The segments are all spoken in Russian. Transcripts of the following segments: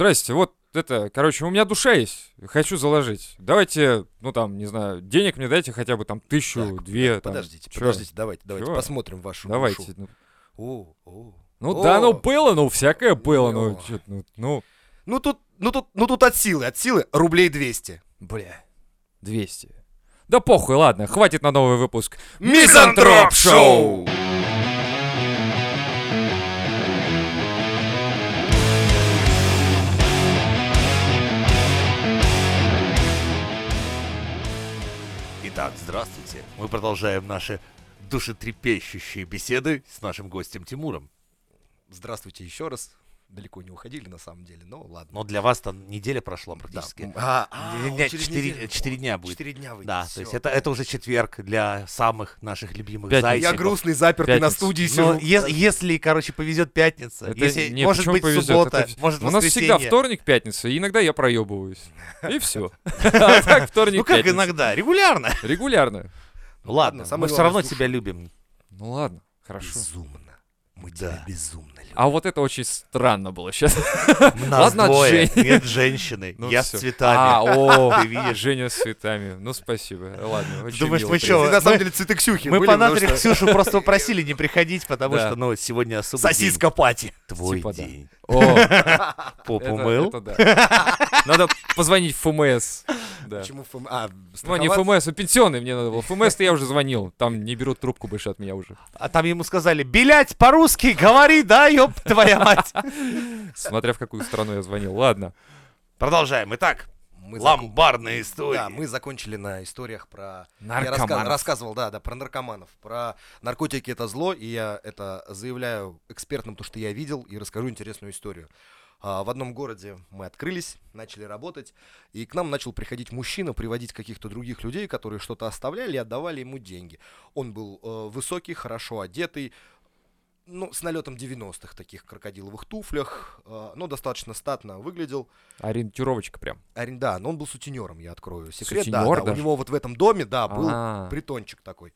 здрасте, вот это, короче, у меня душа есть, хочу заложить. Давайте, ну там, не знаю, денег мне дайте хотя бы там тысячу, Так, две. так, там. подождите, Чё? подождите, давайте, давайте Чё? посмотрим вашу Давайте. душу. Ну, О, о. ну О. да, ну было, ну всякое было, ну, О. чё- ну, ну, Ну тут, ну тут, ну тут от силы, от силы рублей 200. бля, 200. Да похуй, ладно, хватит на новый выпуск. Мизантроп Шоу! Здравствуйте. Мы продолжаем наши душетрепещущие беседы с нашим гостем Тимуром. Здравствуйте еще раз. Далеко не уходили на самом деле, но ладно. Но для вас там неделя прошла Да. практически. А, а, Не- не, через четыре- неделю. четыре О, дня будет. Четыре дня выйдет. Да, всё. то есть это, это уже четверг для самых наших любимых Пятница. зайчиков. Я грустный, запертый на Пятница. студии Но сижу. е- если, короче, повезет пятница, Это если, не, может быть повезет? суббота, Это может У нас всегда вторник, пятница, и иногда я проебываюсь. И все. А так вторник, Ну как иногда, регулярно. Регулярно. Ну ладно, самое мы все равно тебя любим. Ну ладно, хорошо. Безумно. Мы Да. тебя безумно. А вот это очень странно было сейчас. Нас Ладно, двое, Жень. нет женщины, Ну я всё. с цветами. А, о, Ты видишь? Женя с цветами. Ну, спасибо. Ладно, очень Думаешь, мило, мы чё, на самом мы- деле цветы Ксюхи Мы были, по потому натуре что Ксюшу просто попросили не приходить, потому Да. что, ну, сегодня особый Сосиска пати. день. Твой Типа да. день. О, Попу это- мыл. это да. Надо позвонить в ФМС. Да. Почему ФМ... А, Ну, не? ФМС, а пенсионный мне надо было. ФМС-то я уже звонил. Там не берут трубку больше от меня уже. А там ему сказали, белять по-русски, говори, да, ёб твоя мать. Смотря в какую страну я звонил. Ладно. Продолжаем. Итак, Мы закон- ломбардные истории. Да, мы закончили на историях про... Я раска- Наркоманов. рассказывал, да, да, про наркоманов. Про наркотики это зло, и я это заявляю экспертам, то, что я видел, и расскажу интересную историю. А, В одном городе мы открылись, начали работать, и к нам начал приходить мужчина, приводить каких-то других людей, которые что-то оставляли и отдавали ему деньги. Он был э, высокий, хорошо одетый, ну, с налетом 90-х таких крокодиловых туфлях, э, но достаточно статно выглядел. Ориентировочка прям. Арен- Да, но он был сутенером, я открою секрет. да, Сутенер да, у даже? него вот в этом доме, да, был А. притончик такой.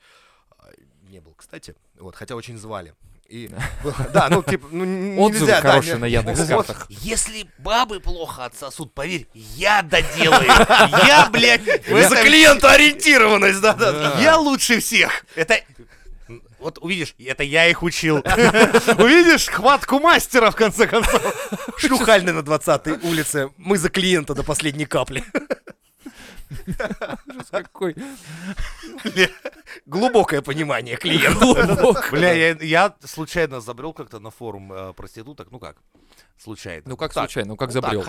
А, Не был, кстати. Вот, хотя очень звали. И да, ну типа, ну Отзывы нельзя, да, хорошие не- на Яндекс.Картах. Если бабы плохо отсосут, поверь, я доделаю. Я, блядь, За этом- клиента ориентированность, да, да, да. Я лучше всех. Это... Вот увидишь, это я их учил. Увидишь хватку мастера, в конце концов. Шлюхальный на 20-й улице. Мы за клиента до последней капли. Какой Глубокое понимание клиента. Бля, я, я случайно забрел как-то на форум э, проституток. Ну как? Случайно. Ну как случайно, ну как забрел.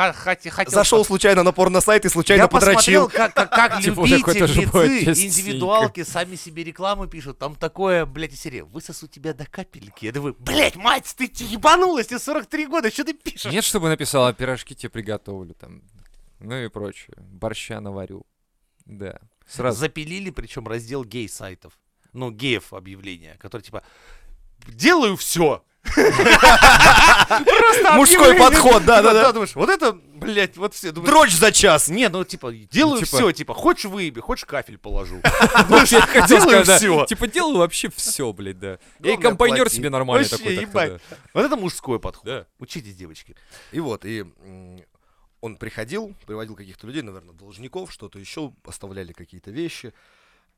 Зашел случайно на порно-сайт и случайно Я подрочил. посмотрел, как, как, как любите, какой-то же бывает грецы, частенько. индивидуалки сами себе рекламу пишут. Там такое, блядь, из серии. Высосу тебя до капельки. Я думаю, блядь, мать, ты ебанулась, тебе 43 года, что ты пишешь? Нет, чтобы написала, пирожки тебе приготовлю там. Ну и прочее. Борща наварю. Да. Сразу. Запилили, причем раздел гей-сайтов. Ну, геев объявления, которые типа делаю все. Мужской подход, да, да, да. Думаешь, вот это, блядь, вот все. Дрочь за час. Не, ну типа, делаю типа- все, типа, хочешь выеби, хочешь кафель положу. Делаю всё. Типа делаю вообще все, блядь, да. И плати. себе нормальный Вообще, такой. Вот это мужской подход. Учитесь, девочки. И вот, и он приходил, приводил каких-то людей, наверное, должников, что-то еще, оставляли какие-то вещи.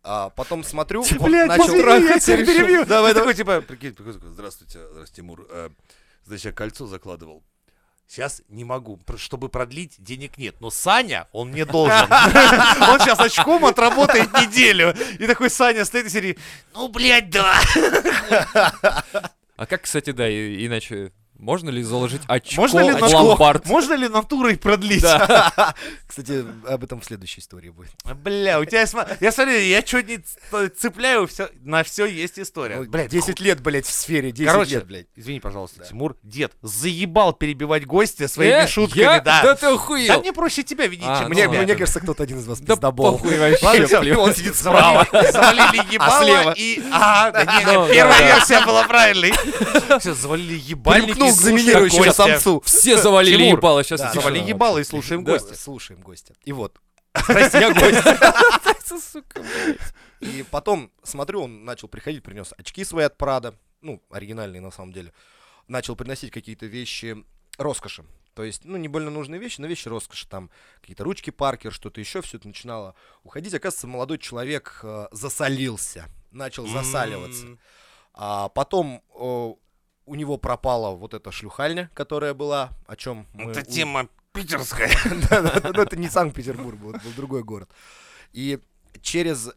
А потом смотрю, он Блядь, начал... извини, я перебью. Давай, такой, типа, прикинь, такой, здравствуйте, здравствуйте, Тимур. Э, Значит, я кольцо закладывал. Сейчас не могу, чтобы продлить, денег нет. Но Саня, он мне должен. Он сейчас очком отработает неделю. И такой Саня стоит и серии, ну, блядь, да. А как, кстати, да, и- иначе можно ли заложить очко Можно ли в на ломбард? Можно ли натурой продлить? Кстати, об этом в следующей истории будет. Бля, у тебя, я смотрю, я что не цепляю, на все есть история. Ну, Блядь, 10 лет, блядь, в сфере, 10 Короче, лет, блядь. извини, пожалуйста, Тимур, дед, заебал перебивать гостя своими Э, шутками, я? да. Да ты Да охуел. мне проще тебя видеть, А, чем ну Мне, ладно. мне кажется, кто-то один из вас Да пиздобол. похуй вообще. Он сидит справа. Завалили, завалили ебало и... А, да не, первая да, да. версия была правильной. Все, завалили ебальники, Примкнул к гостя. самцу. Все завалили Тимур, ебало, сейчас да, Завалили ебало и слушаем Да. гостя. Слушаем гостя. И вот. Прости, я гость. Сука. И потом, смотрю, он начал приходить, принес очки свои от Прада. Ну, оригинальные на самом деле. Начал приносить какие-то вещи роскоши. То есть, ну, не больно нужные вещи, но вещи роскоши, там, какие-то ручки Паркер, что-то еще, все это начинало уходить. Оказывается, молодой человек э, засолился, начал засаливаться. А потом э, у него пропала вот эта шлюхальня, которая была, о чем мы... Это тема питерская. Да-да-да, но это не Санкт-Петербург был, это был другой город. И через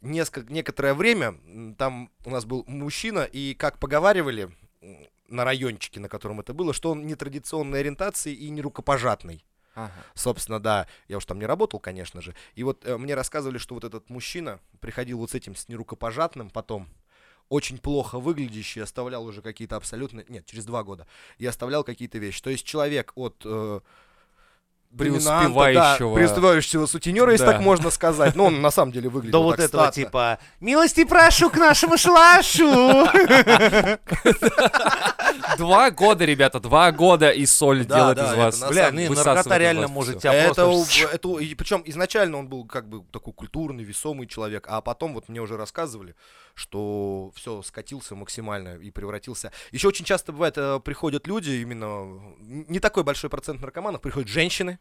несколько, некоторое время там у нас был мужчина, и как поговаривали на райончике, на котором это было, что он нетрадиционной ориентации и не рукопожатный. Ага. Собственно, да, я уж там не работал, конечно же. И вот э, мне рассказывали, что вот этот мужчина приходил вот с этим, с нерукопожатным потом, очень плохо выглядящий, оставлял уже какие-то абсолютно... Нет, через два года. И оставлял какие-то вещи. То есть человек от... э, Преуспевающего. Да, преуспевающего сутенера, если Да. так можно сказать. Ну, он на самом деле выглядит До вот этого статно. типа «Милости прошу к нашему шлашу!» Два года, ребята, два года, и соль Да, делает да, из вас. Бля, ну наркота реально может тебя Это, просто... у- это, и причем изначально он был как бы такой культурный, весомый человек, а потом вот мне уже рассказывали, что все скатился максимально и превратился. Еще очень часто бывает, э, приходят люди, именно не такой большой процент наркоманов, приходят женщины,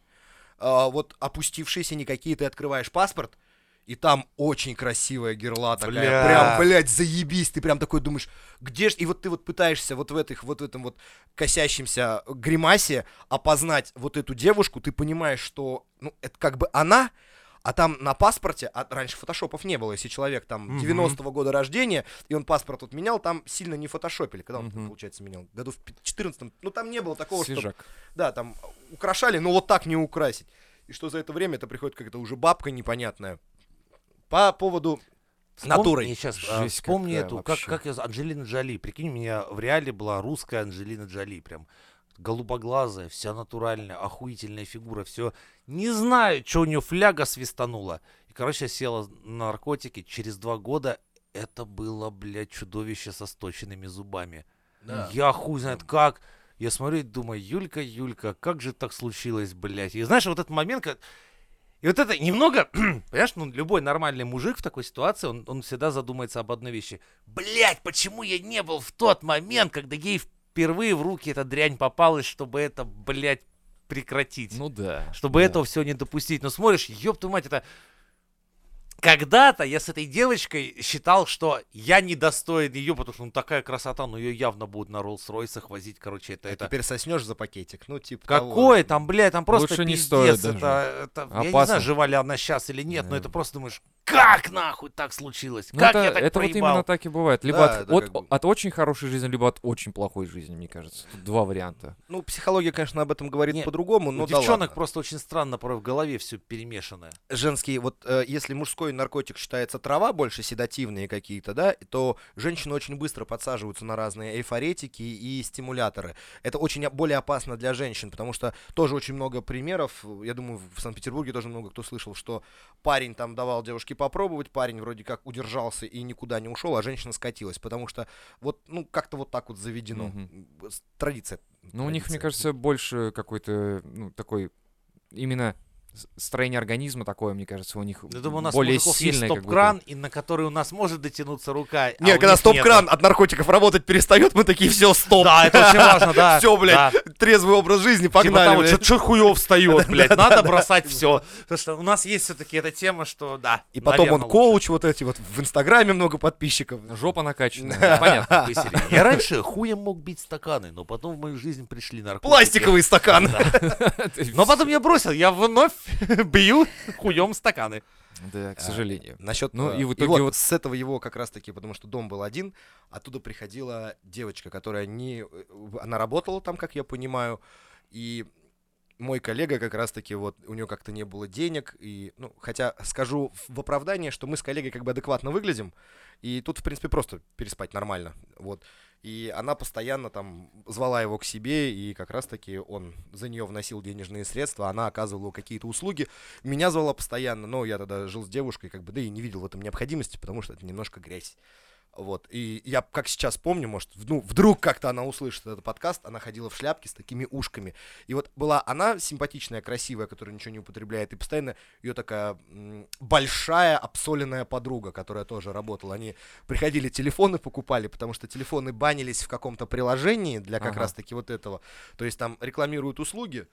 а, вот опустившиеся не какие, ты открываешь паспорт, и там очень красивая герла такая, Бля. прям, блядь, заебись, ты прям такой думаешь, где ж, и вот ты вот пытаешься вот в этих, вот в этом вот косящемся гримасе опознать вот эту девушку, ты понимаешь, что, ну, это как бы она, а там на паспорте, а раньше фотошопов не было, если человек там Мгм. 90-го года рождения, и он паспорт вот менял, там сильно не фотошопили, когда он, Мгм. получается, менял, году в 14 ну, там не было такого, что да, там украшали, но вот так не украсить. И что за это время это приходит какая-то уже бабка непонятная. По поводу натурой. сейчас, Жесть вспомни эту, как, как я, Анджелина Джоли. Прикинь, у меня в реале была русская Анджелина Джоли. Прям голубоглазая, вся натуральная, охуительная фигура, все. Не знаю, что у нее фляга свистанула. И, короче, я села на наркотики. Через два года это было, блядь, чудовище со сточенными зубами. Да. Я хуй знает как. Я смотрю и думаю, Юлька, Юлька, как же так случилось, блядь. И знаешь, вот этот момент, как... И вот это немного, понимаешь, ну, любой нормальный мужик в такой ситуации, он, он всегда задумается об одной вещи. Блядь, почему я не был в тот момент, когда ей впервые в руки эта дрянь попалась, чтобы это, блядь, прекратить? Ну да. чтобы да. этого все не допустить. Но смотришь, ёб твою мать, это... Когда-то я с этой девочкой считал, что я недостоин ее, потому что ну такая красота, ну ее явно будут на Роллс-Ройсах возить, короче, это... А это... теперь соснешь за пакетик. Ну, типа того. Какое там, блядь, там просто Лучше не пиздец. стоит даже. это, это- Я не знаю, жива ли она сейчас или нет, но Да. это просто думаешь, как нахуй так случилось? Ну, как это, я так это вот проебал? именно так и бывает. Либо Да, от, от, как бы- от очень хорошей жизни, либо от очень плохой жизни, мне кажется. Тут два варианта. Ну, психология, конечно, об этом говорит по-другому, У но да девчонок ладно. просто очень странно порой в голове все перемешанное. Женский, вот э, если мужской наркотик считается трава, больше седативные какие-то, да, то женщины очень быстро подсаживаются на разные эйфоретики и стимуляторы. Это очень более опасно для женщин, потому что тоже очень много примеров, я думаю, в Санкт-Петербурге тоже много кто слышал, что парень там давал девушке попробовать, парень вроде как удержался и никуда не ушел, а женщина скатилась, потому что вот, ну, как-то вот так вот заведено. С- Традиция. Ну, у них, мне кажется, больше какой-то, ну, такой, именно строение организма такое, мне кажется, у них Я думаю, у нас более у мужиков есть сильное. стоп-кран, и на который у нас может дотянуться рука. а Не, у когда стоп-кран нету. от наркотиков работать перестает, мы такие, все, стоп. Да, это очень важно, да. Все, блядь, да. трезвый образ жизни, Типа погнали. блядь. что хуев встает, блядь, надо бросать все. Потому что у нас есть все-таки эта тема, что да. И потом он коуч, вот эти вот в Инстаграме много подписчиков. Жопа накачанная. Понятно. Я раньше хуем мог бить стаканы, но потом в мою жизнь пришли наркотики. Пластиковый стакан. Но потом я бросил, я вновь бью хуем стаканы. Да, к сожалению. Насчет, Ну, э, и в итоге вот вот- с этого его как раз-таки, потому что дом был один, оттуда приходила девочка, которая не... э, Она работала там, как я понимаю, и мой коллега как раз-таки, вот, у нее как-то не было денег, и, ну, хотя скажу в оправдание, что мы с коллегой как бы адекватно выглядим, и тут, в принципе, просто переспать нормально, вот. И она постоянно там звала его к себе, и как раз-таки он за нее вносил денежные средства, она оказывала какие-то услуги. Меня звала постоянно, но я тогда жил с девушкой, как бы, да и не видел в этом необходимости, потому что это немножко грязь. Вот. И я как сейчас помню, может, ну, вдруг как-то она услышит этот подкаст, она ходила в шляпке с такими ушками. И вот была она симпатичная, красивая, которая ничего не употребляет, и постоянно ее такая большая обсоленная подруга, которая тоже работала. Они приходили, телефоны покупали, потому что телефоны банились в каком-то приложении для как Ага. раз-таки вот этого. То есть там рекламируют услуги,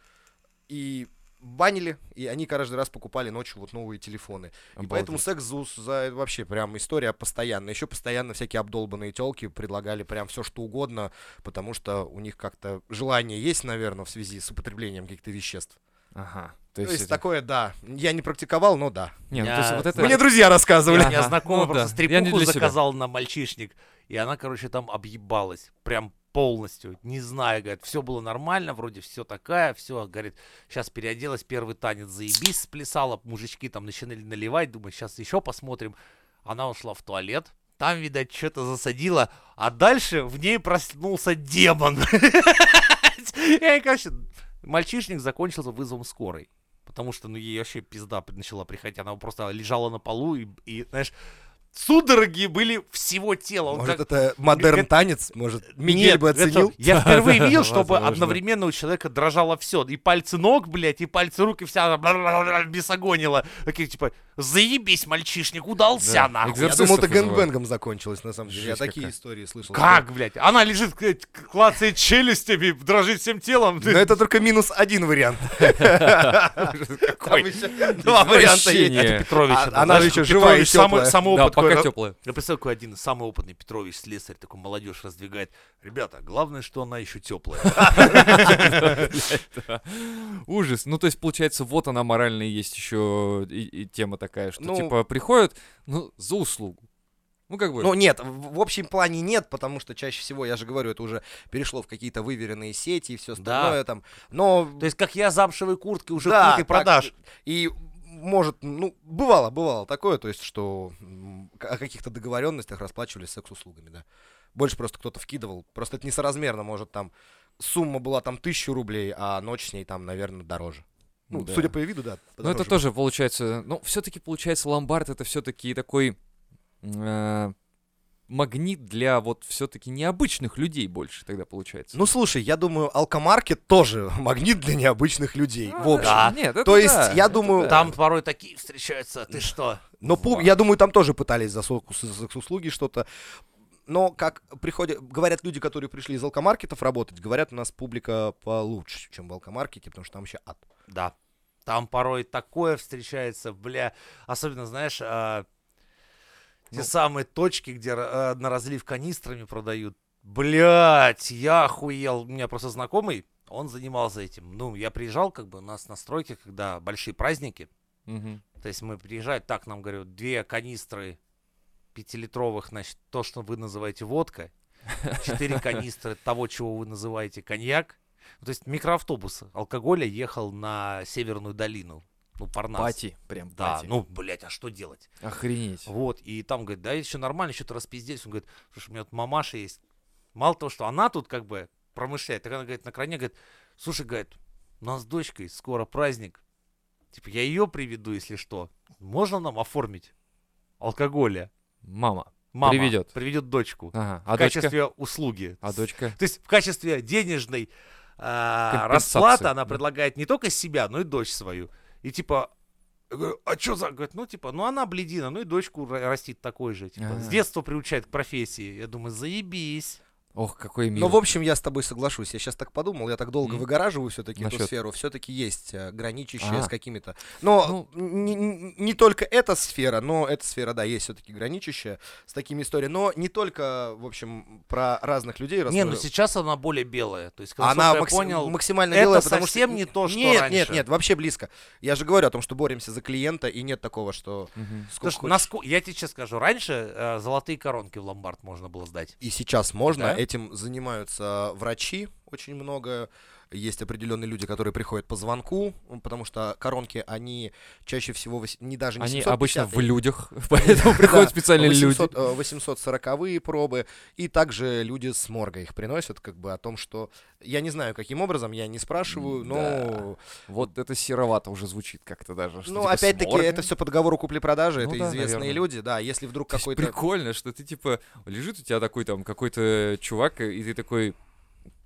и банили, и они каждый раз покупали ночью вот новые телефоны. И поэтому секс ЗУС за вообще прям история постоянная. Еще постоянно всякие обдолбанные телки предлагали прям все что угодно, потому что у них как-то желание есть, наверное, в связи с употреблением каких-то веществ. Ага. То есть, такое, да. Я не практиковал, но да. Не, ну, Я- то есть вот это... Мне друзья рассказывали. У меня Ага, знакомый ну просто да. Я стрипуху для себя. заказал на мальчишник, и она, короче, там объебалась. Прям полностью. Не знаю, говорит, все было нормально, вроде все такая, все, говорит, сейчас переоделась, первый танец заебись, сплясала, мужички там начинали наливать, думаю, сейчас еще посмотрим. Она ушла в туалет, там, видать, что-то засадила, а дальше в ней проснулся демон. И, короче, мальчишник закончился вызовом скорой. Потому что, ну, ей вообще пизда начала приходить. Она просто лежала на полу и, и, знаешь, судороги были всего тела. Он Может, как- это модерн танец? Может, Мигель Нет, бы это- оценил? Я впервые видел, чтобы Возможно. одновременно у человека дрожало все. И пальцы ног, блядь, и пальцы рук, и вся бесогонила. Такие, типа, заебись, мальчишник, удался, Да, нахуй. Я думал, это гэнгбэнгом закончилось, на самом деле. Я Жесть такие какая. истории слышал. Как, блядь? Она лежит, клацает челюстями, дрожит всем телом. Но это только минус один вариант. Еще два варианта есть. А- это, она еще и Петрович самый, теплая. Да, пока теплая. Я представляю, какой один самый опытный Петрович, слесарь, такой молодежь раздвигает. Ребята, главное, что она еще теплая. Ужас. Ну, то есть, получается, вот она моральная есть еще тема такая, что, Ну- типа, приходят, ну, за услугу. Ну, как бы... Ну нет, в, в общем плане нет, потому что чаще всего, я же говорю, это уже перешло в какие-то выверенные сети и все остальное там. Но То есть, как я замшевой куртки уже Да, ты продашь. так, И может, ну, бывало, бывало такое, то есть, что о каких-то договоренностях расплачивались секс-услугами, да. Больше просто кто-то вкидывал. Просто это несоразмерно, может, там сумма была там тысячу рублей, а ночь с ней там, наверное, дороже. Ну, Да. судя по виду, да. Ну, это тоже получается... Ну, все-таки, получается, ломбард это все-таки такой э, магнит для вот все-таки необычных людей больше тогда получается. Ну, слушай, я думаю, алкомаркет тоже магнит для необычных людей, А, в общем. да. Нет, это То есть, да, я это думаю, да. Там порой такие встречаются. Ты что? Но пу- я думаю, там тоже пытались за секс-услуги что-то. Но как приходят, говорят люди, которые пришли из алкомаркетов работать, говорят, у нас публика получше, чем в алкомаркете, потому что там вообще ад. Да. Там порой такое встречается, бля. Особенно, знаешь, а, те Ну. самые точки, где а, на разлив канистрами продают. Блять, я охуел. У меня просто знакомый, он занимался этим. Ну, я приезжал, как бы, у нас на стройке, когда большие праздники. Мгм. То есть мы приезжаем, так нам говорят, две канистры пятилитровых, значит, то, что вы называете водка, четыре канистры того, чего вы называете коньяк. То есть микроавтобус алкоголя ехал на Северную долину. Ну, Парнас. Пати, прям Да, пати. ну, блядь, а что делать? Охренеть. Вот, и там, говорит, да, еще нормально, что-то распиздеть. Он говорит, слушай, у меня тут мамаша есть. Мало того, что она тут как бы промышляет, так она, говорит, на крайне, говорит, слушай, говорит, у нас с дочкой скоро праздник. Типа, я ее приведу, если что. Можно нам оформить алкоголя? Мама. Мама Приведет. приведет дочку. Ага. в А дочка? качестве услуги. А дочка? То есть в качестве денежной Компенсации, расплаты она да. предлагает не только себя, но и дочь свою. И типа, я говорю, а что за... Говорит, ну типа, ну она бледина, ну и дочку ра- растит такой же. Типа, с Ага. детства приучает к профессии. Я думаю, заебись. Ох, какой мир. Но, в общем, я с тобой соглашусь. Я сейчас так подумал, я так долго М. выгораживаю все-таки эту Насчет? сферу. Все-таки есть э, граничащие А. с какими-то. Но Ну. не, не- только эта сфера, но эта сфера, да, есть все-таки граничащая с такими историями. Но не только, в общем, про разных людей. раз Не, ну сейчас она более белая. То есть, Она я макси- понял, максимально это белая, потому совсем что... не то, что нет, раньше. Нет, нет, вообще близко. Я же говорю о том, что боремся за клиента, и нет такого, что... Что хочешь. наско- я тебе сейчас скажу, раньше э, золотые коронки в ломбард можно было сдать. И сейчас можно. Да? Этим занимаются врачи очень много. Есть определенные люди, которые приходят по звонку, потому что коронки, они чаще всего вось- не даже не Они 750, обычно в людях, поэтому приходят специальные люди. 840 пробы, и также люди с морга их приносят, как бы о том, что... Я не знаю, каким образом, я не спрашиваю, но... Вот это серовато уже звучит как-то даже. Ну, типа опять-таки, это все по договору купли-продажи, Ну это известные люди, да, если вдруг какой-то... прикольно, что ты типа лежит у тебя такой там какой-то чувак, и ты такой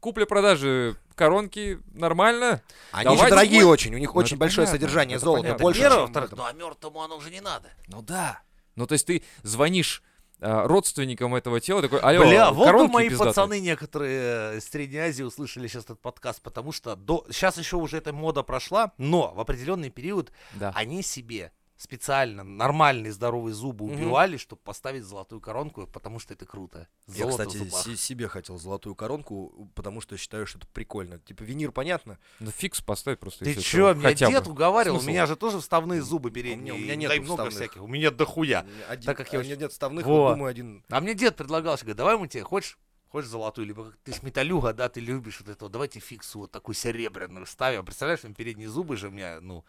купля-продажи коронки нормально. Они же Давайте дорогие мы- очень, у них Ну, очень большое понятно, содержание это золота, понятно. больше, Первое, чем ну а мертвому оно уже не надо. Ну да. Ну то есть ты звонишь а, родственникам этого тела, такой, алло, Бля, вот бы мои пиздатые». пацаны некоторые э, из Средней Азии услышали сейчас этот подкаст, потому что до... сейчас еще уже эта мода прошла, но в определенный период Да. они себе специально нормальные здоровые зубы Мгм. убивали, чтобы поставить золотую коронку, потому что это круто. Я, Золото в кстати, себе хотел золотую коронку, потому что считаю, что это прикольно. Типа винир, понятно. Ну фикс поставить просто. Ты чё, меня хотя бы. дед уговаривал, у Смысл? меня же тоже вставные зубы передние. у меня нету дай много вставных. всяких, у меня дохуя. Один, Так как я а, очень- нет, нет вставных, Во. вот думаю, один... А мне дед предлагал, говорит, давай мы тебе, хочешь, хочешь золотую, либо как ты ж металюга, да, ты любишь вот это, давайте фиксу вот такую серебряную ставим. Представляешь, там передние зубы же у меня, ну,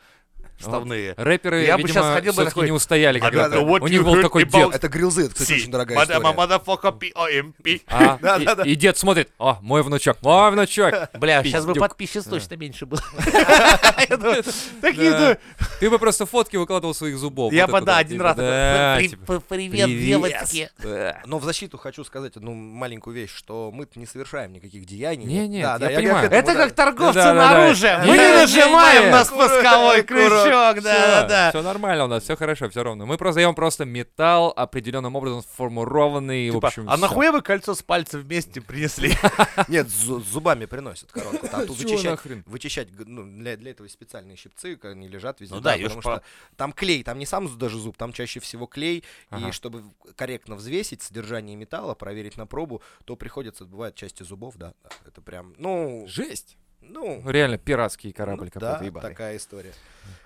вставные. Рэперы, Я бы видимо, щас ходил бы такой, не устояли «I когда-то. don't know what У них был такой about дед. Это грилзы, это, кстати, очень дорогая история. motherfucker POMP. А, Да, и- да, да. Дед смотрит, о, мой внучок, мой внучок. Бля, сейчас бы подписчиц Да. точно меньше было. Такие, Да. Ты бы просто фотки выкладывал своих зубов. я вот бы, да, да, один типа, раз да, типа, «При- привет, девочки. Да. Но в защиту хочу сказать одну маленькую вещь, что мы не совершаем никаких деяний. Не-не, Да, я да, понимаю. Это да. как торговцы Да, да, на да. оружие. Да, Мы да, не да, нажимаем не, на не. спусковой Аккуратно. Крючок, да, да. Все нормально у нас, все хорошо, все ровно. Мы просто даем просто металл определенным образом сформированный, в Типа, общем, а всё. нахуя вы кольцо с пальцем вместе принесли? Нет, зубами приносят коронку. А тут вычищать, нахрен? вычищать, ну, для, для этого есть специальные щипцы, как они лежат везде. Ну да, потому что там клей, там не сам даже зуб, там чаще всего клей. Ага. И чтобы в- корректно взвесить содержание металла, проверить на пробу, то приходится, бывает, части зубов, да. да, Это прям, ну, Жесть. Ну, Реально пиратский корабль ну, какой-то да, ебаный. такая история.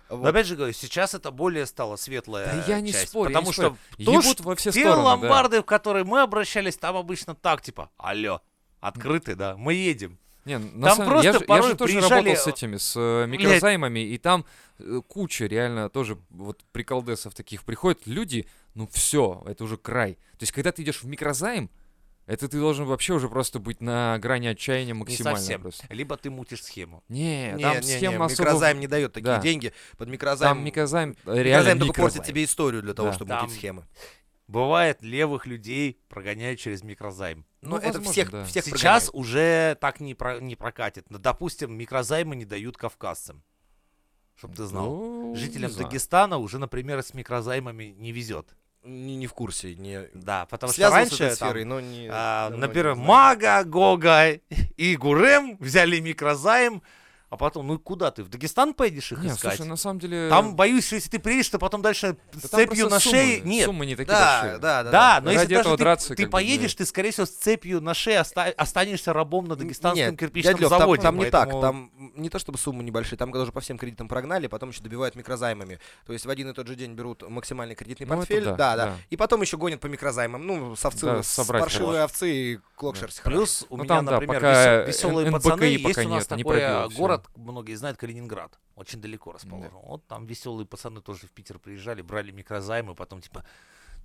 Но Вот. опять же говорю, сейчас это более стало светлая Да я не часть, спорю, я потому не что спорю. то, Ебут что во все те стороны, да. ломбарды, в которые мы обращались, там обычно так, типа, алло, открыты, да, мы едем. Не, на самом просто я, же, я порой же тоже приезжали, работал с этими, с э, микрозаймами, и там э, куча реально тоже вот приколдесов таких приходят люди, ну все, это уже край. То есть, когда ты идешь в микрозайм, это ты должен вообще уже просто быть на грани отчаяния Не максимально совсем. просто. Либо ты мутишь схему. Не, Не, там не, схем не, особо... микрозайм не дает такие Да. деньги. Под микрозайм, Там микрозайм реально микрозайм только микрозайм. портит тебе историю для того, Да. чтобы Там- мутить схемы. Бывает, левых людей прогоняют через микрозайм. Но Ну, это возможно, всех, да. всех Сейчас прогоняет. уже так не, про- не прокатит. Но, допустим, микрозаймы не дают кавказцам. Чтоб ты знал. Ну, Жителям не знаю. Дагестана уже, например, с микрозаймами не везет. Не, не в курсе, не... Да, потому что Связан с раньше этой там, сферой, но не... а, например, не. Мага, Гога и Гурем взяли микрозайм, а потом, ну куда ты, в Дагестан поедешь их Не, искать? слушай, на самом деле... Там, боюсь, что если ты приедешь, то потом дальше да с цепью на шее... суммы, Нет, Суммы не такие Да, большие. да, да. да, но Ради если даже этого ты, драться ты как бы, поедешь, ты, скорее всего, с цепью на шее оста- останешься рабом на дагестанском Нет, кирпичном дядь Лёв, там- заводе. Там, не так, поэтому- там не то чтобы суммы небольшие, там даже по всем кредитам прогнали, потом еще добивают микрозаймами. То есть в один и тот же день берут максимальный кредитный Ну, портфель, да, да, да, да. и потом еще гонят по микрозаймам. Ну, с овцы, Да, с хорошо. овцы и клок Да. Плюс у Ну, меня, да, например, веселые пацаны, есть у нас нет, такой пробило город, многие знают, Калининград. Очень далеко расположен. Вот там веселые пацаны тоже в Питер приезжали, брали микрозаймы, потом типа,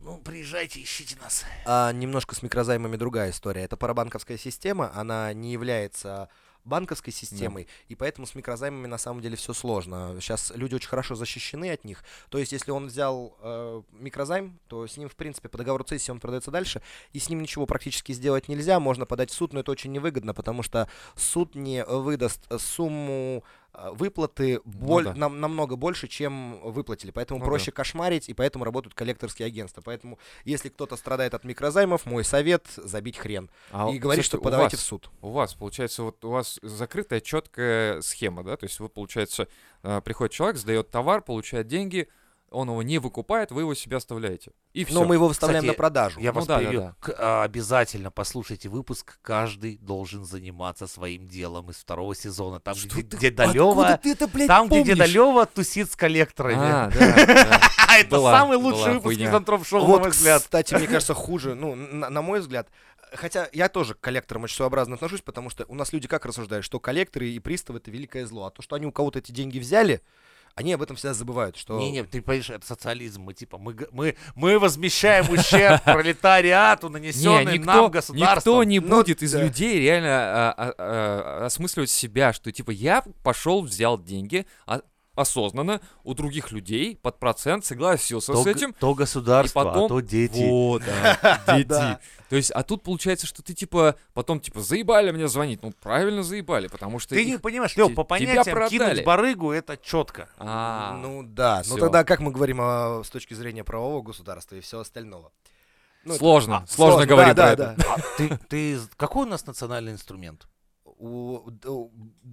ну, приезжайте, ищите нас. А немножко с микрозаймами другая история. Это парабанковская система, она не является банковской системой, и поэтому с микрозаймами на самом деле все сложно. Сейчас люди очень хорошо защищены от них. То есть, если он взял э, микрозайм, то с ним, в принципе, по договору цессии он продается дальше, и с ним ничего практически сделать нельзя. Можно подать в суд, но это очень невыгодно, потому что суд не выдаст сумму выплаты боль- да. нам- намного больше, чем выплатили. Поэтому Ну да. проще кошмарить, и поэтому работают коллекторские агентства. Поэтому, если кто-то страдает от микрозаймов, мой совет — забить хрен. А, и говорить, что подавайте вас- в суд. У вас, получается, вот у вас закрытая четкая схема, да? То есть вы, получается, э, приходит человек, сдает товар, получает деньги, он его не выкупает, вы его себе оставляете. И все. Но мы его выставляем Кстати, на продажу. Я Ну вас да, да, перебью. да. К- а, обязательно послушайте выпуск. Каждый должен заниматься своим делом из второго сезона. Там, где, где Далёва- ты это, блядь, Там, где Дедалева тусит с коллекторами. А, да, да. это была- самый была лучший выпуск хуйня. Мизантроп Шоу, на Вот, мой взгляд. кстати, мне кажется, хуже, ну, на, на мой взгляд, Хотя я тоже к коллекторам очень своеобразно отношусь, потому что у нас люди как рассуждают, что коллекторы и приставы это великое зло, а то, что они у кого-то эти деньги взяли, они об этом всегда забывают, что... Не-не, ты понимаешь, это социализм. Мы типа, мы, мы, мы возмещаем ущерб пролетариату, Не, нанесенный нам никто, государством. никто не Ну, будет из да. людей реально а, а, а, осмысливать себя, что типа я пошел, взял деньги а- осознанно у других людей под процент, согласился то, с этим. то И государство, потом... а то дети. Вот, да, дети. То есть, а тут получается, что ты типа потом типа заебали мне звонить. Ну, правильно заебали, потому что Ты не понимаешь, Лёв, по понятиям кинуть барыгу это четко. А, Ну да, ну тогда как мы говорим а, с точки зрения правового государства и всего остального? Ну, это- сложно, а, сложно говорить да, про да, это. да. А ты, ты, какой у нас национальный инструмент? У- у-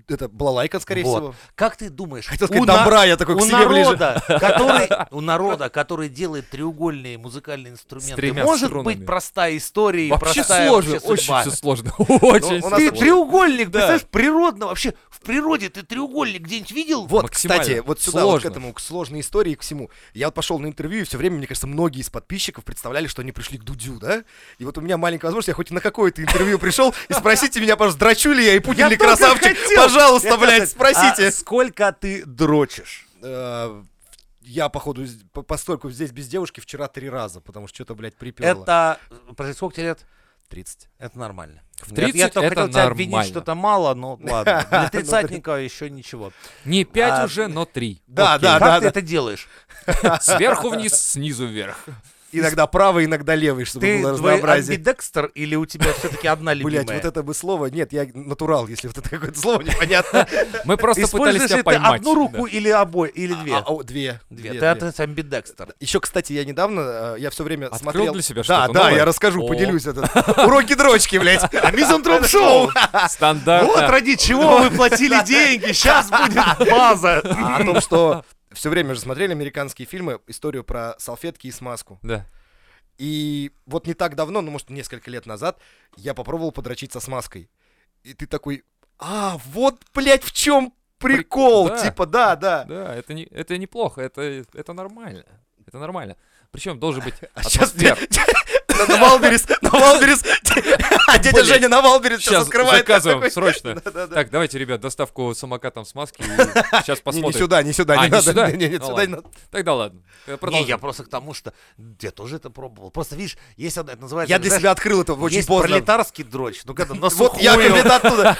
это балалайка, скорее Вот. всего. Как ты думаешь, Хотел у сказать, на- добра, я такой к у себе ближе. народа, который, у народа, который делает треугольные музыкальные инструменты, может струнами. быть простая история Вообще простая сложно, вообще очень судьба? все сложно. Очень у Ты это- треугольник, Да. представляешь, природно, вообще в природе ты треугольник где-нибудь видел? Вот, кстати, вот сюда, вот к Сложно. этому, к сложной истории, к всему. Я вот пошел на интервью, и все время, мне кажется, многие из подписчиков представляли, что они пришли к Дудю, да? И вот у меня маленькая возможность, я хоть на какое-то интервью пришел, и спросите меня, пожалуйста, драчу ли я, и Путин Я ли красавчик? Пожалуйста, Я блядь, спросите. А сколько ты дрочишь? Э, Я, походу, по- постольку здесь без девушки вчера три раза, потому что что-то, блядь, приперло. Это, подожди, сколько тебе лет? 30. Это нормально. В Я- я, 30 только это хотел тебя обвинить, нормально. что это мало, но ладно. Для тридцатника еще ничего. Не 5 А, уже, но 3. Да, да, Как да, ты да. это делаешь? Сверху вниз, снизу вверх. Иногда правый, иногда левый, чтобы Ты было разнообразие. амбидекстер или у тебя все-таки одна любимая? Блять, вот это бы слово. Нет, я натурал, если вот это какое-то слово непонятно. Мы просто пытались Используешь тебя ли ты поймать. одну руку или обои, или две? А, а, Две. Две. Ты это амбидекстер. Еще, кстати, я недавно, э, я все время Открыл смотрел... для себя Да, что-то да, новое? я расскажу, поделюсь. Это. Уроки дрочки, блядь. А Мизантроп Шоу. Стандарт. Вот ради чего вы платили деньги, сейчас будет база. А О том, что все время же смотрели американские фильмы, историю про салфетки и смазку. Да. И вот не так давно, ну, может, несколько лет назад, я попробовал подрочить со смазкой. И ты такой, а, вот, блядь, в чем прикол. да. Типа, да, да. Да, это, не, это неплохо, это, это нормально. Это нормально. Причем должен быть А сейчас атмосфера. на Wildberries, на Wildberries, а дядя. Женя на Wildberries сейчас открывает. заказываем, срочно. Так, давайте, ребят, доставку самокатом смазки. Сейчас Не, не посмотрим. сюда, не сюда, А, не надо. сюда? Не, Ну сюда не надо. Тогда ладно. Не, я просто к тому, что я тоже это пробовал. Просто видишь, есть это называется... Я для себя открыл это очень поздно. пролетарский дрочь, ну когда на Вот я сухую, когда оттуда.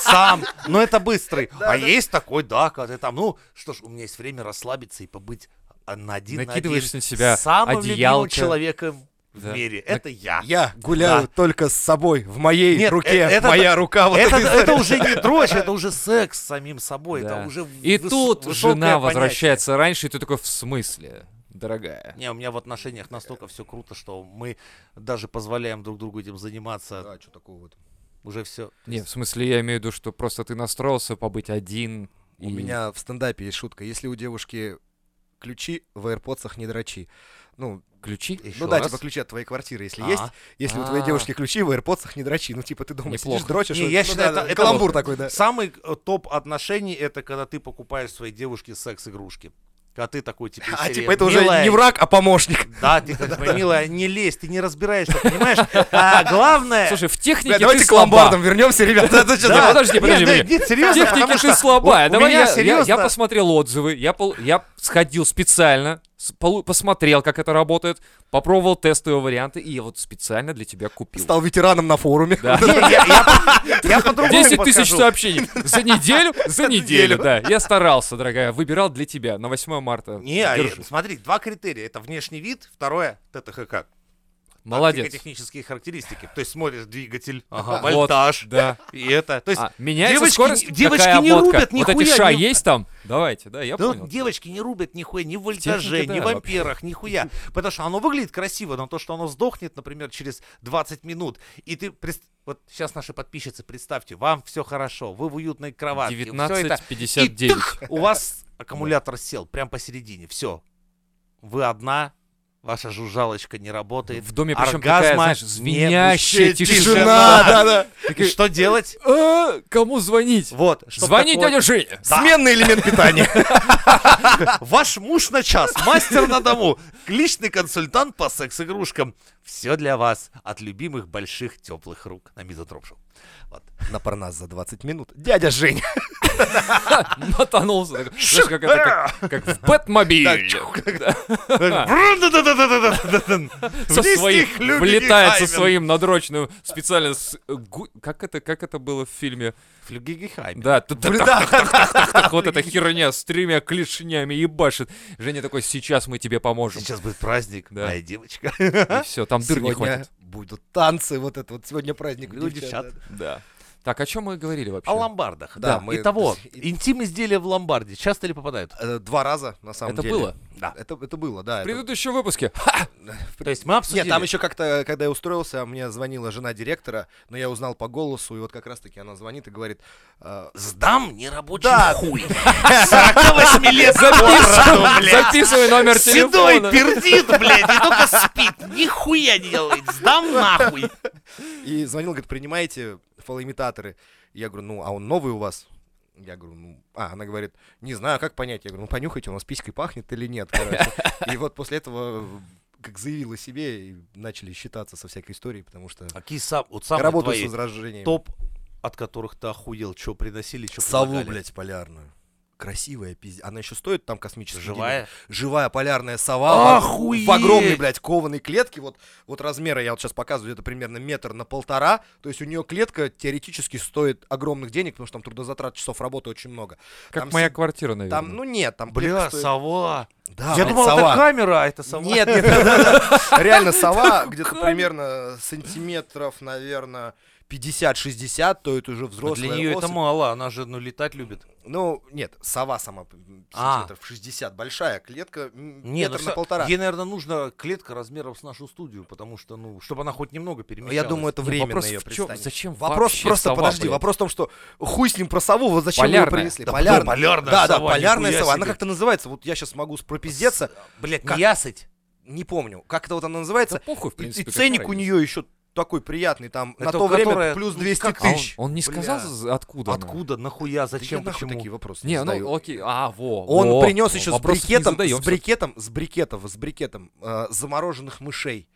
сам, но это быстрый. А есть такой, да, когда ты там, ну, что ж, у меня есть время расслабиться и побыть на один Накидываешь на, один на себя самым любимым одеялко. человеком Да. в мире. Это я. Я гуляю только с собой, в моей Нет, руке, э- это- моя рука. Вот это, это история. уже не дрочь, это уже секс с самим собой. Да. Это уже И выс- тут жена понятие. возвращается раньше, и ты такой, в смысле, дорогая? Не, у меня в отношениях настолько все круто, что мы даже позволяем друг другу этим заниматься. А, что такого вот? Уже все. Не, в смысле, я имею в виду, что просто ты настроился побыть один. У и- меня в стендапе есть шутка. Если у девушки ключи в AirPods не дрочи. Ну, Ключи? Еще ну да, раз. типа ключи от твоей квартиры, если А. есть. Если у твоей А. девушки ключи в AirPods не дрочи. Ну, типа, ты дома Неплохо. сидишь, дрочишь. Не, я ну считаю, да, это- это Каламбур вот такой, да. Самый э, топ отношений это когда ты покупаешь своей девушке секс-игрушки. Когда ты такой, типа, А, серии, типа, это уже «Милая, не враг, а помощник. Да, ты как бы, милая, не лезь, ты не разбираешься, понимаешь? А главное... Слушай, в технике давайте к ломбардам вернемся, ребята. Да, подожди, подожди, Нет, серьезно, технике ты слабая. Давай я, серьезно- я посмотрел отзывы, я, пол- я сходил специально, посмотрел, как это работает, попробовал тестовые варианты, и я вот специально для тебя купил. Стал ветераном на форуме. Да. Я- по-другому 10 тысяч сообщений за неделю, за неделю, да. Я старался, дорогая, выбирал для тебя на 8 марта. Не, а, смотри, два критерия. Это внешний вид, второе ТТХК. Молодец. Технические характеристики. То есть смотришь двигатель, Ага, вольтаж, вот, да. и это. То есть А, меняется девочки скорость, девочки не обмотка? рубят Вот эти нихуя, ша не- есть там? Давайте, да, я Да понял. девочки не рубят нихуя, ни в вольтаже, технике, ни в да, амперах, нихуя. Потому что оно выглядит красиво, но то, что оно сдохнет, например, через 20 минут, и ты... Вот сейчас наши подписчицы, представьте, вам все хорошо, вы в уютной кроватке, всё это, и 19.59. тык, у вас аккумулятор сел прямо посередине, все. Вы одна, ваша жужжалочка не работает. В доме причем такая, оргазма знаешь, не звенящая тишина. Тишина, да-да. И что делать? А, Кому звонить? Вот. чтоб Звони такое- дядя Женя. Да. Сменный элемент питания. Ваш муж на час, мастер на дому, личный консультант по секс-игрушкам. Все для вас от любимых больших теплых рук на Мизотроп Шоу. Вот. На парнас за 20 минут. Дядя Жень. Мотанулся. так, Знаешь, как это, как- в Бэтмобиле. Со своим, влетает со своим надрочным специально как это, как это было в фильме? Флюгигехайм. Да, тут вот эта херня с тремя клешнями ебашит. Женя такой, сейчас мы тебе поможем. Сейчас будет праздник, Да. моя девочка. И все, там дыр не хватит. будут танцы, вот это вот. Сегодня праздник девчат. девчат. Да. Так, о чем мы говорили вообще? О ломбардах. Да, Да, мы- Итого, и- интим-изделия в ломбарде часто ли попадают? Э, Два раза, на самом Это деле. было? Да. Это, это было, да. В это- предыдущем выпуске. Ха! То есть мы обсудили. Нет, там еще как-то, когда я устроился, мне звонила жена директора, но я узнал по голосу, и вот как раз-таки она звонит и говорит, э, Сдам нерабочий Да. хуй. 48 лет. Записывай номер Седой телефона. пердит, блядь, и только спит. Нихуя не делает. Сдам нахуй. и звонил, говорит, принимаете фалоимитаторы? Я говорю, ну, а он новый у вас? Я говорю, ну, а, она говорит, не знаю, как понять. Я говорю, ну, понюхайте, у нас писькой пахнет или нет, короче. И вот после этого, как заявил о себе, и начали считаться со всякой историей, потому что Какие сам, вот самые работаю с твои возражением. топ, от которых ты охуел, что приносили, что Сову, блядь, полярную. Красивая пиздец. Она еще стоит там космический Живая? денег. Живая полярная сова. Охуеть! В огромной, блядь, кованой клетке. Вот, вот размера я вот сейчас показываю, это примерно метр на полтора. То есть у нее клетка теоретически стоит огромных денег, потому что там трудозатрат часов работы очень много. Как Там моя си- квартира, наверное. Там, ну нет, там Бля, стоит- сова. Да, Я думал, сова. это камера, а это сова. Нет, нет, реально сова где-то примерно сантиметров, наверное, 50-60, то это уже Но взрослая Для нее это мало, она же ну, летать любит. Ну, нет, сова сама А. сантиметров 60, большая клетка, м, Не, метр ну на полтора. Ей, наверное, нужна клетка размером с нашу студию, потому что, ну, чтобы она хоть немного перемещалась. Я думаю, это временно вопрос ее в пристанет. зачем Вопрос просто, сова, подожди, блядь? вопрос в том, что хуй с ним про сову, вот зачем вы ее Полярная. принесли? Да полярная. полярная да, да, сова, полярная нихуя сова. Она себе. как-то называется, вот я сейчас могу пропиздеться, Блять, Как- не ясыть. не помню, как это вот она Да называется. похуй, в И- принципе. и какая ценник у нее еще такой приятный, там на Это то время которая- плюс ну, 200 как- А он, тысяч. он не сказал, з- откуда она? Откуда, нахуя, Да зачем, я нахуй почему? такие вопросы Не, задаю. ну окей, а, во. Он во, принес во, еще с вопросов не брикетом, с брикетом, с брикетом, с брикетом э, замороженных мышей.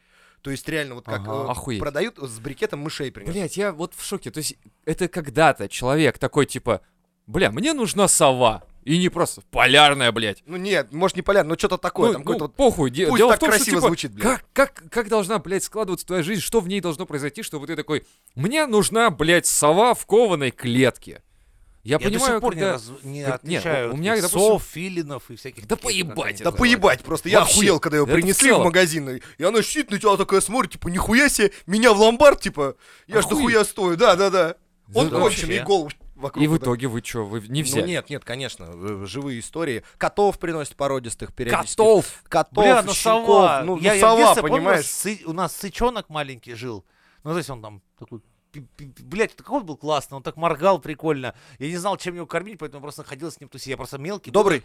То есть реально вот как Ага, э, охуеть. продают с брикетом мышей принес. Блять, я вот в шоке. То есть это когда-то человек такой типа, бля, мне нужна сова. И не просто полярная, блядь. Ну нет, может не полярно, но что-то такое, Ну, там ну, какой-то вот похуй. Де- пусть Дело так в том, что, красиво типа, звучит, блядь. как, как, как должна, блядь, складываться твоя жизнь, что в ней должно произойти, чтобы ты такой, мне нужна, блядь, сова в кованой клетке. Я, Я до понимаю, сих пор не, когда... раз- не как- не, отличаю у меня, этих допустим- сов, филинов и всяких Да поебать. Да поебать просто, я Вообще, охуел, когда его в принесли в магазин, и она сидит на тебя такая смотрит, типа, нихуя себе, меня в ломбард, типа, я ж Охуеть. дохуя стою, да-да-да. Он Да, конченый, и вообще. голову вокруг. И в итоге вы что, вы не взяли? Ну нет, нет, конечно, э, живые истории. Котов приносят породистых периодически. Котов! Котов, Бля, ну щенков, сова. ну, ну, я, я в сова, детстве, помню, понимаешь? сы- у нас сычонок маленький жил. Ну, то есть он там такой... Блять, какой он был классный, он так моргал прикольно. Я не знал, чем его кормить, поэтому просто ходил с ним тусить. Я просто мелкий. Добрый?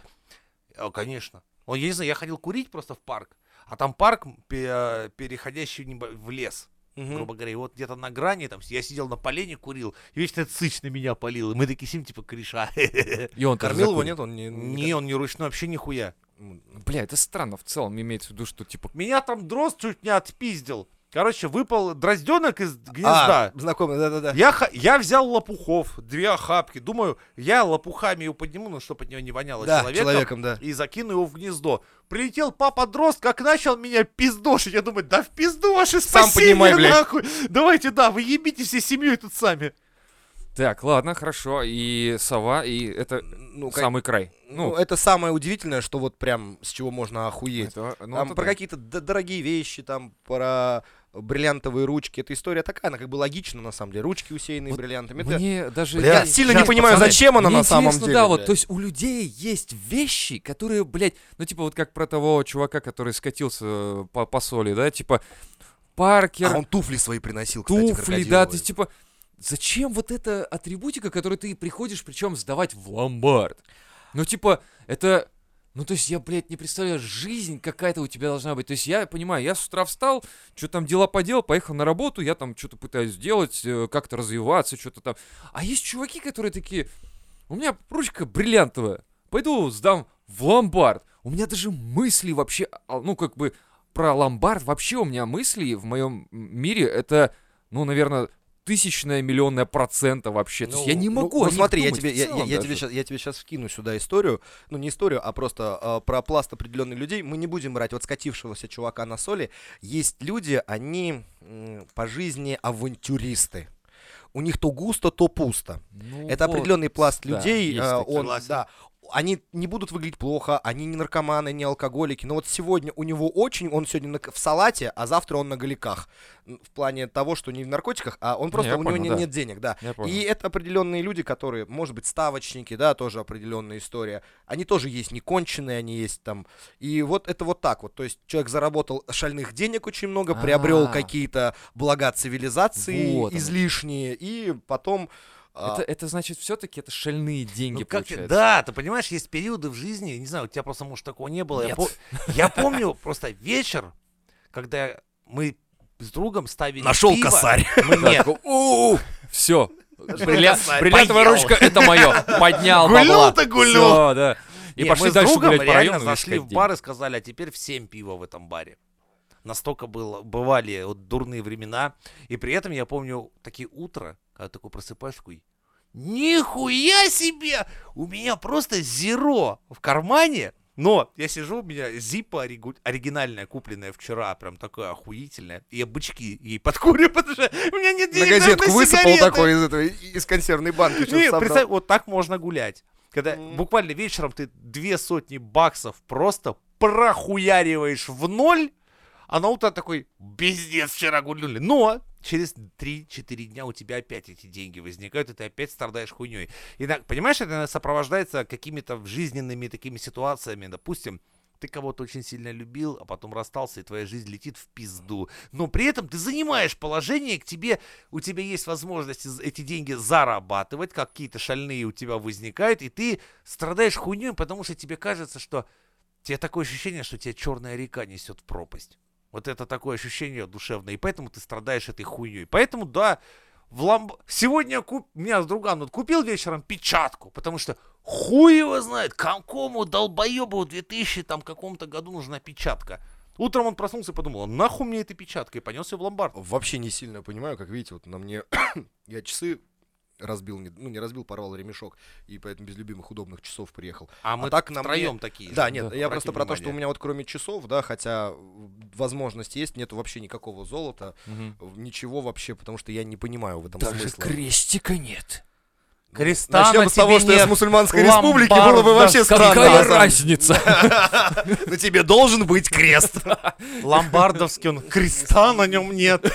О, конечно. Он, я не знаю, я ходил курить просто в парк, а там парк, пе- переходящий в лес, Мгм. грубо говоря. И вот где-то на грани, там, я сидел на полене, курил, и весь этот сыч на меня полил. И мы такие сидим, типа, кореша. И он Кормил его, нет? Он не... Не, он не ручной, вообще нихуя. Бля, это странно в целом, имеется в виду, что типа... Меня там дрозд чуть не отпиздил. Короче, выпал дрозденок из гнезда. А, знакомый, да-да-да. Я, я взял лопухов, две охапки. Думаю, я лопухами его подниму, ну, чтобы от него не воняло Да, человеком. человеком, да. И закину его в гнездо. Прилетел папа дрозд, как начал меня пиздошить. Я думаю, да в пизду ваши Сам спаси понимай, меня, блядь. нахуй. Давайте, да, вы ебите всей семьей тут сами. Так, ладно, хорошо. И сова, и это Ну, как- самый край. ну, Ну, это самое удивительное, что вот прям с чего можно охуеть. это, ну, там это про да. какие-то д- дорогие вещи, там про бриллиантовые ручки. Эта история такая, она как бы логична на самом деле. Ручки усеянные Вот бриллиантами. Это- Мне даже... Я я- сильно щас, не понимаю, пацаны, зачем она на самом деле. да, вот, то есть у людей есть вещи, которые, блядь, ну, типа, вот как про того чувака, который скатился э, по, по соли, да, типа, Паркер, А он туфли свои приносил, кстати, туфли, да, то есть, типа, зачем вот эта атрибутика, которую ты приходишь, причем сдавать в ломбард? Ну, типа, это... Ну, то есть я, блядь, не представляю, жизнь какая-то у тебя должна быть. То есть я понимаю, я с утра встал, что там дела поделал, поехал на работу, я там что-то пытаюсь сделать, э, как-то развиваться, что-то там. А есть чуваки, которые такие, у меня ручка бриллиантовая, пойду сдам в ломбард. У меня даже мысли вообще, а, ну, как бы, про ломбард вообще у меня мысли в моем мире это, ну, наверное, тысячная миллионная процента вообще. То есть я Ну, не ну, могу Ну, о них смотри, я тебе, я, я- я тебе сейчас, я тебе сейчас вкину сюда историю, ну не историю, а просто а, про пласт определенных людей. Мы не будем брать вот скатившегося чувака на соли. Есть люди, они м, по жизни авантюристы. У них то густо, то пусто. Ну Это вот, определенный пласт да, людей. есть а, он, Согласен. да, они не будут выглядеть плохо, они не наркоманы, не алкоголики. Но вот сегодня у него очень, он сегодня на- в салате, а завтра он на галиках. М, В плане того, что не в наркотиках, а он просто, я у понял, него не- да. нет денег, да. И это определенные люди, которые, может быть, ставочники, да, тоже определенная история. Они тоже есть неконченные, они есть там. И вот это вот так вот. То есть человек заработал шальных денег очень много, приобрел А. какие-то блага цивилизации Вот излишние, и потом... а, Это, это значит, все-таки это шальные деньги, Ну, как получается. да, ты понимаешь, есть периоды в жизни, не знаю, у тебя просто, может, такого не было. Я, Нет. по- я помню просто вечер, когда мы с другом ставили Нашел пиво. косарь. Мы нет, все. Бриллиантовая ручка, это мое. Поднял бабла. Гульнул-то гульнул. Да. И пошли мы с дальше другом гулять по реально району. зашли в бар и сказали, а теперь всем пиво в этом баре. Настолько было, бывали вот дурные времена. И при этом я помню такие утра, когда такой просыпаешь, такой, нихуя себе! У меня просто зеро в кармане. Но я сижу, у меня зипа оригу- оригинальная, купленная вчера, прям такая охуительная. И я бычки ей подкурю, потому что у меня нет На денег даже газетку на высыпал сигареты. такой из этого, из консервной банки. что-то Не, собрал. представь, вот так можно гулять. Когда Мгм. буквально вечером ты две сотни баксов просто прохуяриваешь в ноль, а на утро такой, пиздец, вчера гульнули. Но через 3-4 дня у тебя опять эти деньги возникают, и ты опять страдаешь хуйней. И понимаешь, это сопровождается какими-то жизненными такими ситуациями. Допустим, ты кого-то очень сильно любил, а потом расстался, и твоя жизнь летит в пизду. Но при этом ты занимаешь положение, к тебе, у тебя есть возможность эти деньги зарабатывать, какие-то шальные у тебя возникают, и ты страдаешь хуйней, потому что тебе кажется, что тебе такое ощущение, что тебя черная река несет в пропасть. Вот это такое ощущение душевное, и поэтому ты страдаешь этой хуйней. Поэтому, да, в ламб... Сегодня куп... меня с другом вот купил вечером печатку, потому что хуй его знает, какому долбоебу в 2000 там каком-то году нужна печатка. Утром он проснулся и подумал, «А нахуй мне эта печатка, и понес ее в ломбард. Вообще не сильно понимаю, как видите, вот на мне я часы разбил, не- ну не разбил, порвал ремешок, и поэтому без любимых удобных часов приехал. А мы так втроем такие Да, нет, Да. я просто про то, что у меня вот кроме часов, да, хотя возможность есть, нету вообще никакого золота, э, ничего вообще, потому что я не понимаю в этом Даже смысла. крестика нет. Креста Начнем на с того, что я с мусульманской республики, Ломбарда. было бы вообще странно. Какая разница? На тебе должен быть крест. Ломбардовский он, креста на нем нет.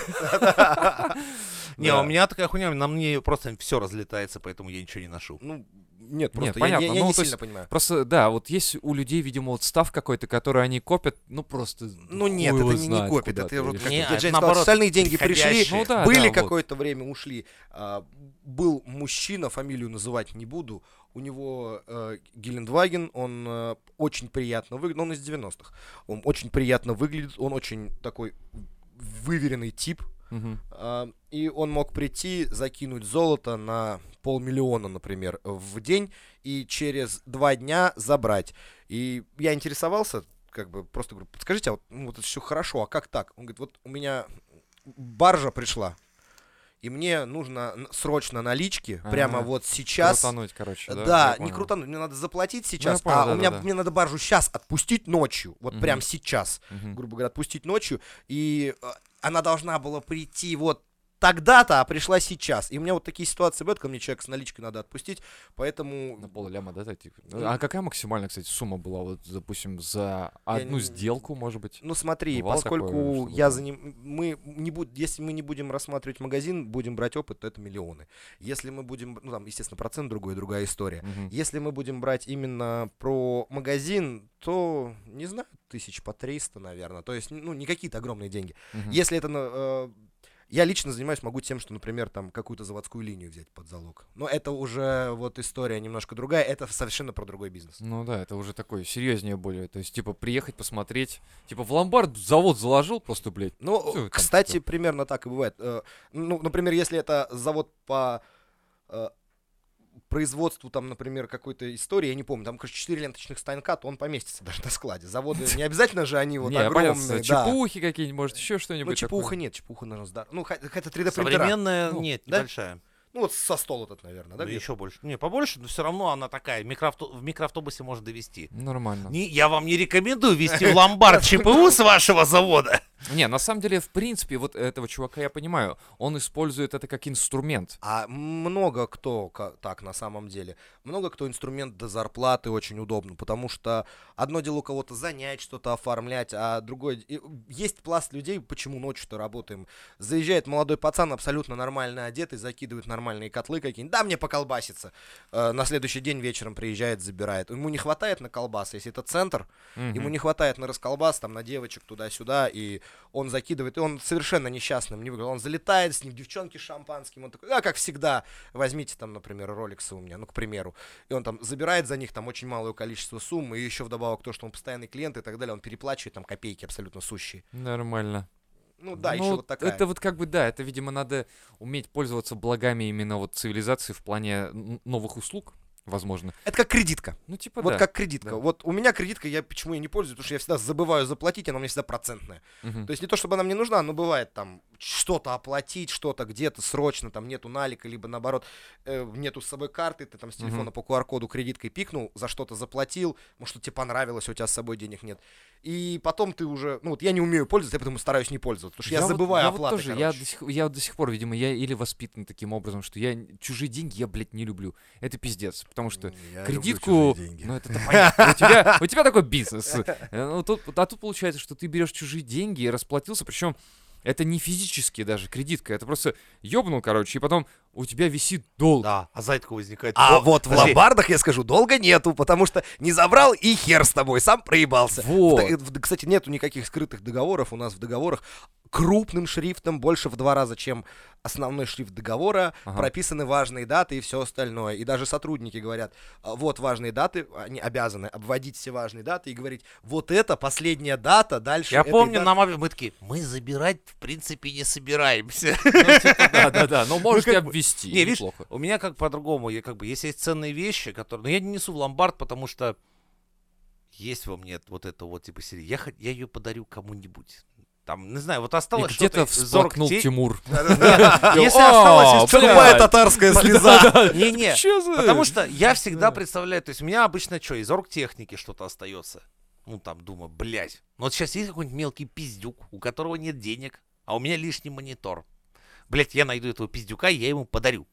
Не, Да. у меня такая хуйня, на мне просто все разлетается, поэтому я ничего не ношу. Ну, нет, Нет, просто я- понятно, я, я ну, не то есть сильно понимаю. Просто, да, вот есть у людей, видимо, вот став какой-то, который они копят, ну просто... Ну нет, это не, не куда-то это вот как Не, это Жень сказал, наоборот, остальные деньги пришли. Ну да, были да, вот. какое-то время, ушли. А, был мужчина, фамилию называть не буду, у него э, Гелендваген, он э, очень приятно выглядит, он из 90-х, он очень приятно выглядит, он очень такой выверенный тип, а, и он мог прийти, закинуть золото на полмиллиона, например, в день, и через два дня забрать. И я интересовался, как бы просто говорю, подскажите, а вот, ну, вот это все хорошо, а как так? Он говорит, вот у меня баржа пришла, и мне нужно срочно налички, прямо А, вот сейчас. Крутануть, короче, да? Да, не понял. крутануть, мне надо заплатить сейчас, понял, а да, у меня да, мне надо баржу сейчас отпустить ночью, вот Мгм. прям сейчас Мгм. грубо говоря, отпустить ночью, и э, она должна была прийти вот тогда-то, а пришла сейчас. И у меня вот такие ситуации бывают, когда мне человек с наличкой надо отпустить, поэтому... На полляма, да, так, типа? А какая максимальная, кстати, сумма была, вот, допустим, за одну не- сделку, может быть? Ну смотри, Бывало такое, поскольку чтобы я за ним, мы не буд, если мы не будем рассматривать магазин, будем брать опыт, то это миллионы. Если мы будем, ну там, естественно, процент другой, другая история. Мгм. Если мы будем брать именно про магазин, то, не знаю, тысяч по 300, наверное. То есть, ну, не какие-то огромные деньги. Мгм. Если это... э, я лично занимаюсь, могу тем, что, например, там какую-то заводскую линию взять под залог. Но это уже вот история немножко другая, это совершенно про другой бизнес. Ну да, это уже такой серьезнее более. То есть, типа, приехать, посмотреть. Типа, в ломбард завод заложил просто, блядь. Ну, Всё, там кстати, всё. примерно так и бывает. Э, Ну, например, если это завод по э, производству, там, например, какой-то истории, я не помню, там, короче, 4 ленточных станка, то он поместится даже на складе. Заводы, не обязательно же они вот Не, я понял, огромные, с- да. чепухи какие-нибудь, может, еще Ну, что-нибудь чепуха такое. нет, чепуха, наверное, здор- Ну, это 3D принтера. Современная, Ну, нет, да? Ну, вот со стол этот, наверное, да? Где-то? еще больше. Не, побольше, но все равно она такая. Микроавто- В микроавтобусе можно довести. Нормально. Не, я вам не рекомендую вести в ломбард ЧПУ с вашего завода. Не, на самом деле, в принципе, вот этого чувака я понимаю. Он использует это как инструмент. А много кто так на самом деле. Много кто инструмент до зарплаты очень удобно, потому что одно дело у кого-то занять, что-то оформлять, а другое... Есть пласт людей, почему ночью-то работаем. Заезжает молодой пацан, абсолютно нормально одетый, закидывает нормальные котлы какие-нибудь. Да, мне поколбаситься. Э, на следующий день вечером приезжает, забирает. Ему не хватает на колбасы, если это центр, Ему Мгм. не хватает на расколбас, там, на девочек туда-сюда, и он закидывает, и он совершенно несчастным не выглядит. Он залетает с ним, девчонки с шампанским, он такой, а, как всегда, возьмите там, например, роликсы у меня, ну, к примеру. И он там забирает за них там очень малое количество сумм, и еще вдобавок то, что он постоянный клиент и так далее, он переплачивает там копейки абсолютно сущие. Нормально. Ну да, Ну, еще вот такая. Это вот как бы, да, это, видимо, надо уметь пользоваться благами именно вот цивилизации в плане новых услуг, возможно. Это как кредитка. Ну, типа, вот да. как кредитка. да. Вот у меня кредитка, я почему я не пользуюсь, потому что я всегда забываю заплатить, она меня всегда процентная. Мгм. То есть не то, чтобы она мне нужна, но бывает там что-то оплатить, что-то где-то срочно, там нету налика, либо наоборот э, нету с собой карты, ты там с телефона Мгм. по QR-коду кредиткой пикнул, за что-то заплатил, может, что тебе понравилось, а у тебя с собой денег нет. И потом ты уже, ну вот я не умею пользоваться, я потому стараюсь не пользоваться, потому что я, вот- забываю я вот оплаты, тоже, я до, сих, я вот до сих пор, видимо, я или воспитан таким образом, что я чужие деньги я, блядь, не люблю. Это пиздец, потому что Я кредитку, ну это понятно, у тебя, у тебя такой бизнес. Э, Ну, тут, а тут получается, что ты берешь чужие деньги и расплатился, причем это не физически даже кредитка, это просто ёбнул, короче, и потом у тебя висит долг. Да, а такого возникает. А «О, вот в подожди, ломбардах, я скажу, долго нету, потому что не забрал и хер с тобой, сам проебался. Вот. В- в- Кстати, нету никаких скрытых договоров. У нас в договорах крупным шрифтом, больше в два раза, чем основной шрифт договора, Ага. прописаны важные даты и все остальное. И даже сотрудники говорят, «А, вот важные даты, они обязаны обводить все важные даты и говорить, вот это последняя дата, дальше Я помню, даты». нам обе- мы такие, мы забирать в принципе не собираемся. Да, да, да, но можете обвести. Не, видишь, неплохо. у меня как по-другому, я как бы, если есть ценные вещи, которые, но я не несу в ломбард, потому что есть во мне вот это вот типа серии. Я, я ее подарю кому-нибудь. Там, не знаю, вот осталось где-то что-то из всплакнул оргте- Тимур. Если О, осталось. Скупая татарская слеза. Не-не, потому что я всегда представляю, то есть у меня обычно что, из оргтехники что-то остается. Ну там, думаю, блядь. Ну вот сейчас есть какой-нибудь мелкий пиздюк, у которого нет денег, а у меня лишний монитор. Блядь, я найду этого пиздюка, и я ему подарю.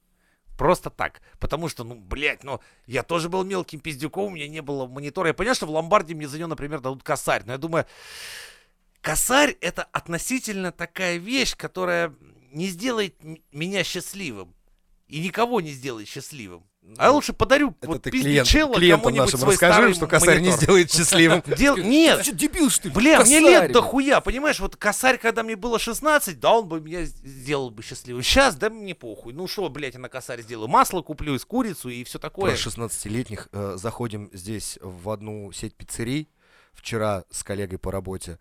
Просто так. Потому что, ну, блядь, ну, я тоже был мелким пиздюком, у меня не было монитора. Я понимаю, что в ломбарде мне за него, например, дадут косарь. Но я думаю, косарь это относительно такая вещь, которая не сделает меня счастливым. И никого не сделает счастливым. А я лучше подарю Это вот ты клиент, клиентам нашим свой расскажи, что косарь не монитор. сделает счастливым. Дел- Нет, Ты дебил, что ли? Бля, мне лет до хуя, понимаешь, вот косарь, когда мне было 16, да, он бы меня сделал бы счастливым. Сейчас, да мне похуй. Ну что, блядь, я на косарь сделаю? Масло куплю из курицу и все такое. Про 16-летних э, заходим здесь в одну сеть пиццерий вчера с коллегой по работе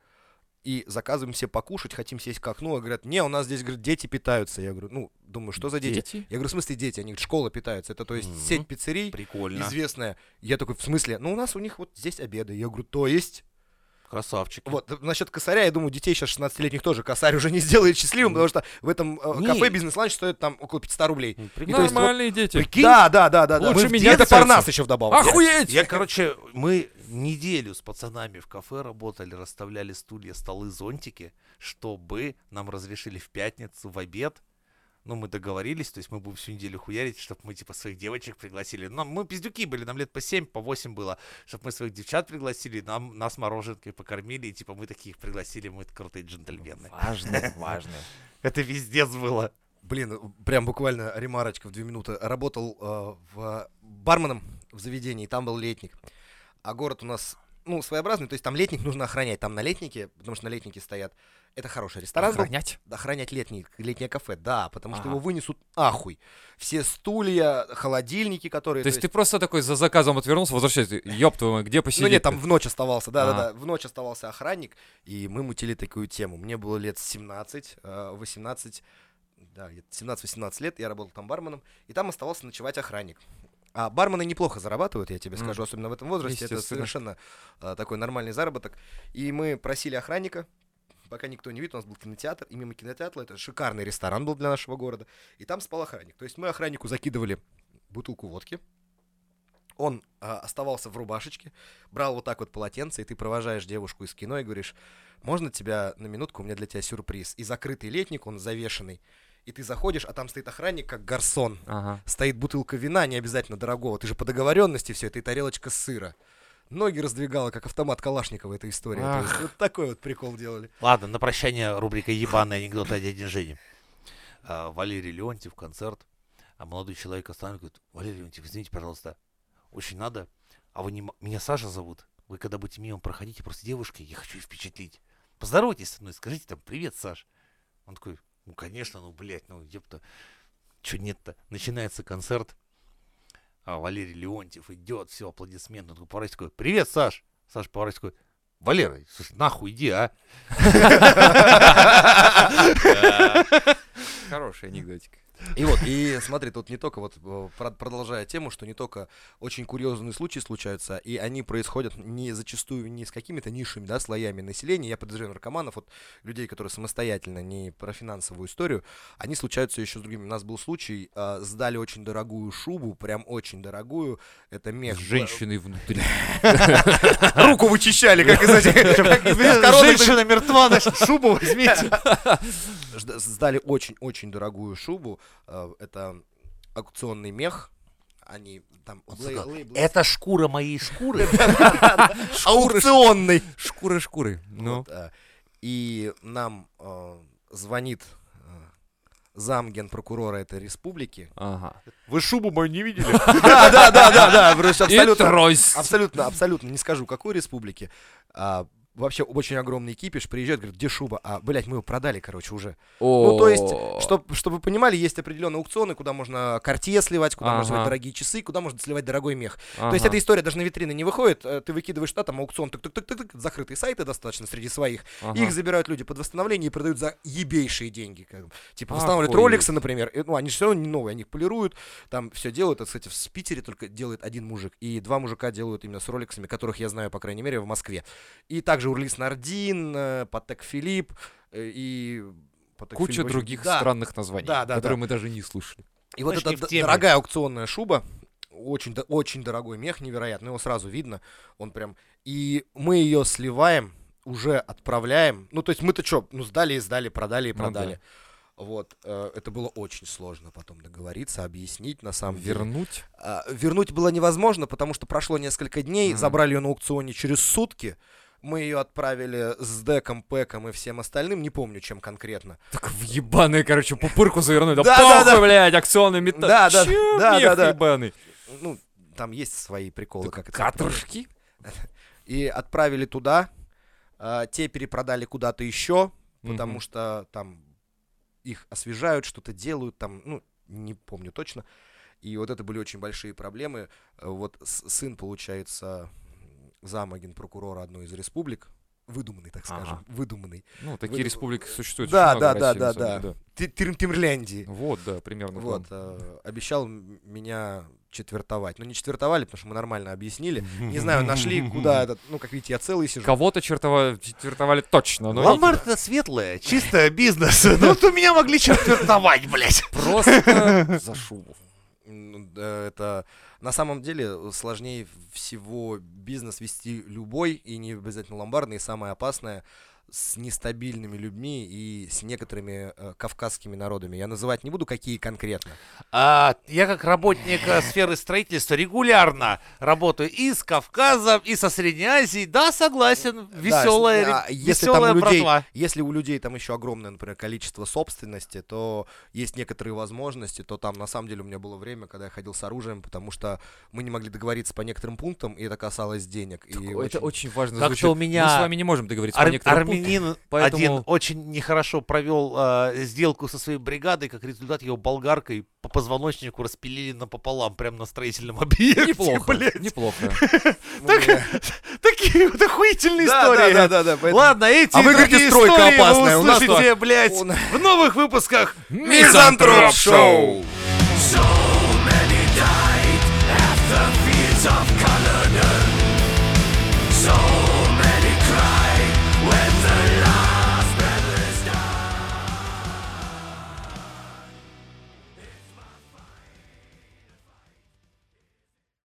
и заказываем себе покушать, хотим сесть к окну, а говорят, не, у нас здесь, говорит, дети питаются. Я говорю, ну, думаю, что за дети? Дети? Я говорю, в смысле дети? Они говорят, школа питается. Это, то есть, Мгм. сеть пиццерий Прикольно. известная. Я такой, в смысле? Ну, у нас у них вот здесь обеды. Я говорю, то есть? Красавчик. Вот, насчет косаря, я думаю, детей сейчас 16-летних тоже косарь уже не сделает счастливым, потому что в этом э, Не. кафе бизнес-ланч стоит там около 500 рублей. Ну, И прикольно. то есть вот- Нормальные дети. Прикинь, Да, да, да, да. да. Лучше в меня Это парнас еще вдобавок. Охуеть! Я, короче, мы неделю с пацанами в кафе работали, расставляли стулья, столы, зонтики, чтобы нам разрешили в пятницу в обед. Ну, мы договорились, то есть мы будем всю неделю хуярить, чтобы мы, типа, своих девочек пригласили. Нам, мы пиздюки были, нам лет по 7, по 8 было, чтобы мы своих девчат пригласили, нам, нас мороженкой покормили, и, типа, мы таких пригласили, мы крутые джентльмены. Важно, важно. Это вездец было. Блин, прям буквально ремарочка в две минуты. Работал э, в барменом в заведении, там был летник. А город у нас, ну, своеобразный, то есть там летник нужно охранять. Там на летнике, потому что на летнике стоят. Это хороший ресторан. был. Охранять? Охранять летний, летнее кафе, да, потому что Ага. его вынесут ахуй. Все стулья, холодильники, которые... То есть ты просто такой за заказом отвернулся, возвращайся, ёб твою мать, где Ну посидеть? нет, там в ночь оставался, да, да, Ага. да. В ночь оставался охранник, и мы мутили такую тему. Мне было лет 17, э, 18, да, где-то 17-18 лет, я работал там барменом, и там оставался ночевать охранник. А бармены неплохо зарабатывают, я тебе скажу, особенно в этом возрасте. Это совершенно а, такой нормальный заработок. И мы просили охранника, пока никто не видит, у нас был кинотеатр, и мимо кинотеатра это шикарный ресторан был для нашего города, и там спал охранник. То есть мы охраннику закидывали бутылку водки, он а, оставался в рубашечке, брал вот так вот полотенце, и ты провожаешь девушку из кино и говоришь, можно тебя на минутку, у меня для тебя сюрприз. И закрытый летник, он завешенный, и ты заходишь, а там стоит охранник, как гарсон. Ага. Стоит бутылка вина, не обязательно дорогого, ты же по договоренности все это, и тарелочка сыра. Ноги раздвигала, как автомат Калашникова эта история. То есть Ах. вот такой вот прикол делали. Ладно, на прощание рубрика «Ебаный анекдот о дяде Жене». А, Валерий Леонтьев, концерт. А молодой человек останавливает, говорит, Валерий Леонтьев, извините, пожалуйста, очень надо. А вы не... Меня Саша зовут. Вы когда будете мимо проходите, просто девушкой, я хочу впечатлить. Поздоровайтесь со мной, скажите там «Привет, Саш». Он такой, ну, конечно, ну, блядь, ну, ёпта. Чё нет-то? Начинается концерт. А Валерий Леонтьев идет, все, аплодисменты. Он поворачивается, такой, привет, Саш. Саш поворачивается, такой, Валера, слушай, нахуй иди, а. Хороший анекдотик. И вот, и смотри, тут не только вот, э, про- продолжая тему, что не только очень курьезные случаи случаются, и они происходят не зачастую не с какими-то низшими, да, слоями населения, я подозреваю наркоманов, вот людей, которые самостоятельно, не про финансовую историю, они случаются еще с другими. У нас был случай, э, сдали очень дорогую шубу, прям очень дорогую, это мех. С женщиной внутри. Руку вычищали, как из этих... Женщина мертва, шубу возьмите. Сдали очень-очень дорогую шубу. э, Это аукционный мех. Они там лей- лейблы- Это шкура моей шкуры. аукционный. Шкуры шкуры. Ну. Вот, э, И нам э, звонит зам генпрокурора этой республики. Ага. Вы шубу мою не видели? Да, да, да, да, да. Абсолютно, абсолютно, абсолютно не скажу, какой республики. Вообще очень огромный кипиш, приезжает, говорит, где шуба? А, блядь, мы его продали, короче, уже. Ну, то есть, чтоб- чтобы вы понимали, есть определенные аукционы, куда можно картье сливать, куда можно сливать Ага. дорогие часы, куда можно сливать дорогой мех. То есть эта история даже на витрины не выходит, э, ты выкидываешь туда, там аукцион, тык-тык-тык-тык, закрытые сайты достаточно среди своих, их забирают люди под восстановление и продают за ебейшие деньги. как. Типа восстанавливают роликсы, например, и, ну они все равно не новые, они их полируют, там все делают, это, кстати, в Питере только делает один мужик, и два мужика делают именно с роликсами, которых я знаю, по крайней мере, в Москве. И также Урлис Нардин, э, Патек Филипп, э, и... Патек Куча Филипп других Да, странных названий, Да, да, которые да. мы даже не слышали. и вот эта дорогая аукционная шуба, очень, очень дорогой мех, невероятно, его сразу видно, он прям... И мы ее сливаем, уже отправляем, ну, то есть мы-то что, ну, сдали и сдали, продали и Ну да. продали. Вот, э, это было очень сложно потом договориться, объяснить, на самом деле. Вернуть? А, вернуть было невозможно, потому что прошло несколько дней, Мгм. забрали ее на аукционе через сутки, мы ее отправили с деком, пэком и всем остальным, не помню, чем конкретно. Так в ебаные, короче, пупырку завернуть. Да, Да, да, похуй, да. блядь, акционный металл. Да, да, да, да, да. ебаный? Ну, там есть свои приколы, как это. Каторжки? и отправили туда. а, те перепродали куда-то еще, потому что там их освежают, что-то делают, там, ну, не помню точно. И вот это были очень большие проблемы. Э, Вот сын, получается, зама генпрокурора одной из республик, выдуманный, так Ага. скажем, выдуманный. Ну, такие Вы- республики существуют. Да, да, да, да, на самом деле, Ти- Тир- Тирляндии. Вот, да, примерно. Вот, э, обещал меня четвертовать. Ну, не четвертовали, потому что мы нормально объяснили. Не знаю, нашли, куда этот, ну, как видите, я целый сижу. Кого-то чертова- четвертовали точно, но Ломбард это светлое, чисто бизнес. Ну вот у меня могли четвертовать, блядь. Просто за шубу. Это на самом деле сложнее всего бизнес вести любой, и не обязательно ломбардный, и самое опасное с нестабильными людьми и с некоторыми э, кавказскими народами. Я называть не буду, какие конкретно. А, я как работник э, сферы строительства регулярно работаю и с Кавказом, и со Средней Азией. Да, согласен, веселая, Да, а если там веселая у людей, братва. если у людей там еще огромное, например, количество собственности, то есть некоторые возможности, то там на самом деле у меня было время, когда я ходил с оружием, потому что мы не могли договориться по некоторым пунктам, и это касалось денег. И Это очень важно Как-то звучит. у меня Мы с вами не можем договориться Ар- по некоторым пунктам. Армянин поэтому- один очень нехорошо провел э, сделку со своей бригадой, как результат его болгаркой по позвоночнику распилили напополам прямо на строительном объекте. Неплохо, блядь. неплохо. Так, Такие вот охуительные истории. да, да, да, да, поэтому- Ладно, эти А вы и говорите, другие истории опасная, вы у нас услышите, блядь, в новых выпусках Мизантроп Шоу! So many died tough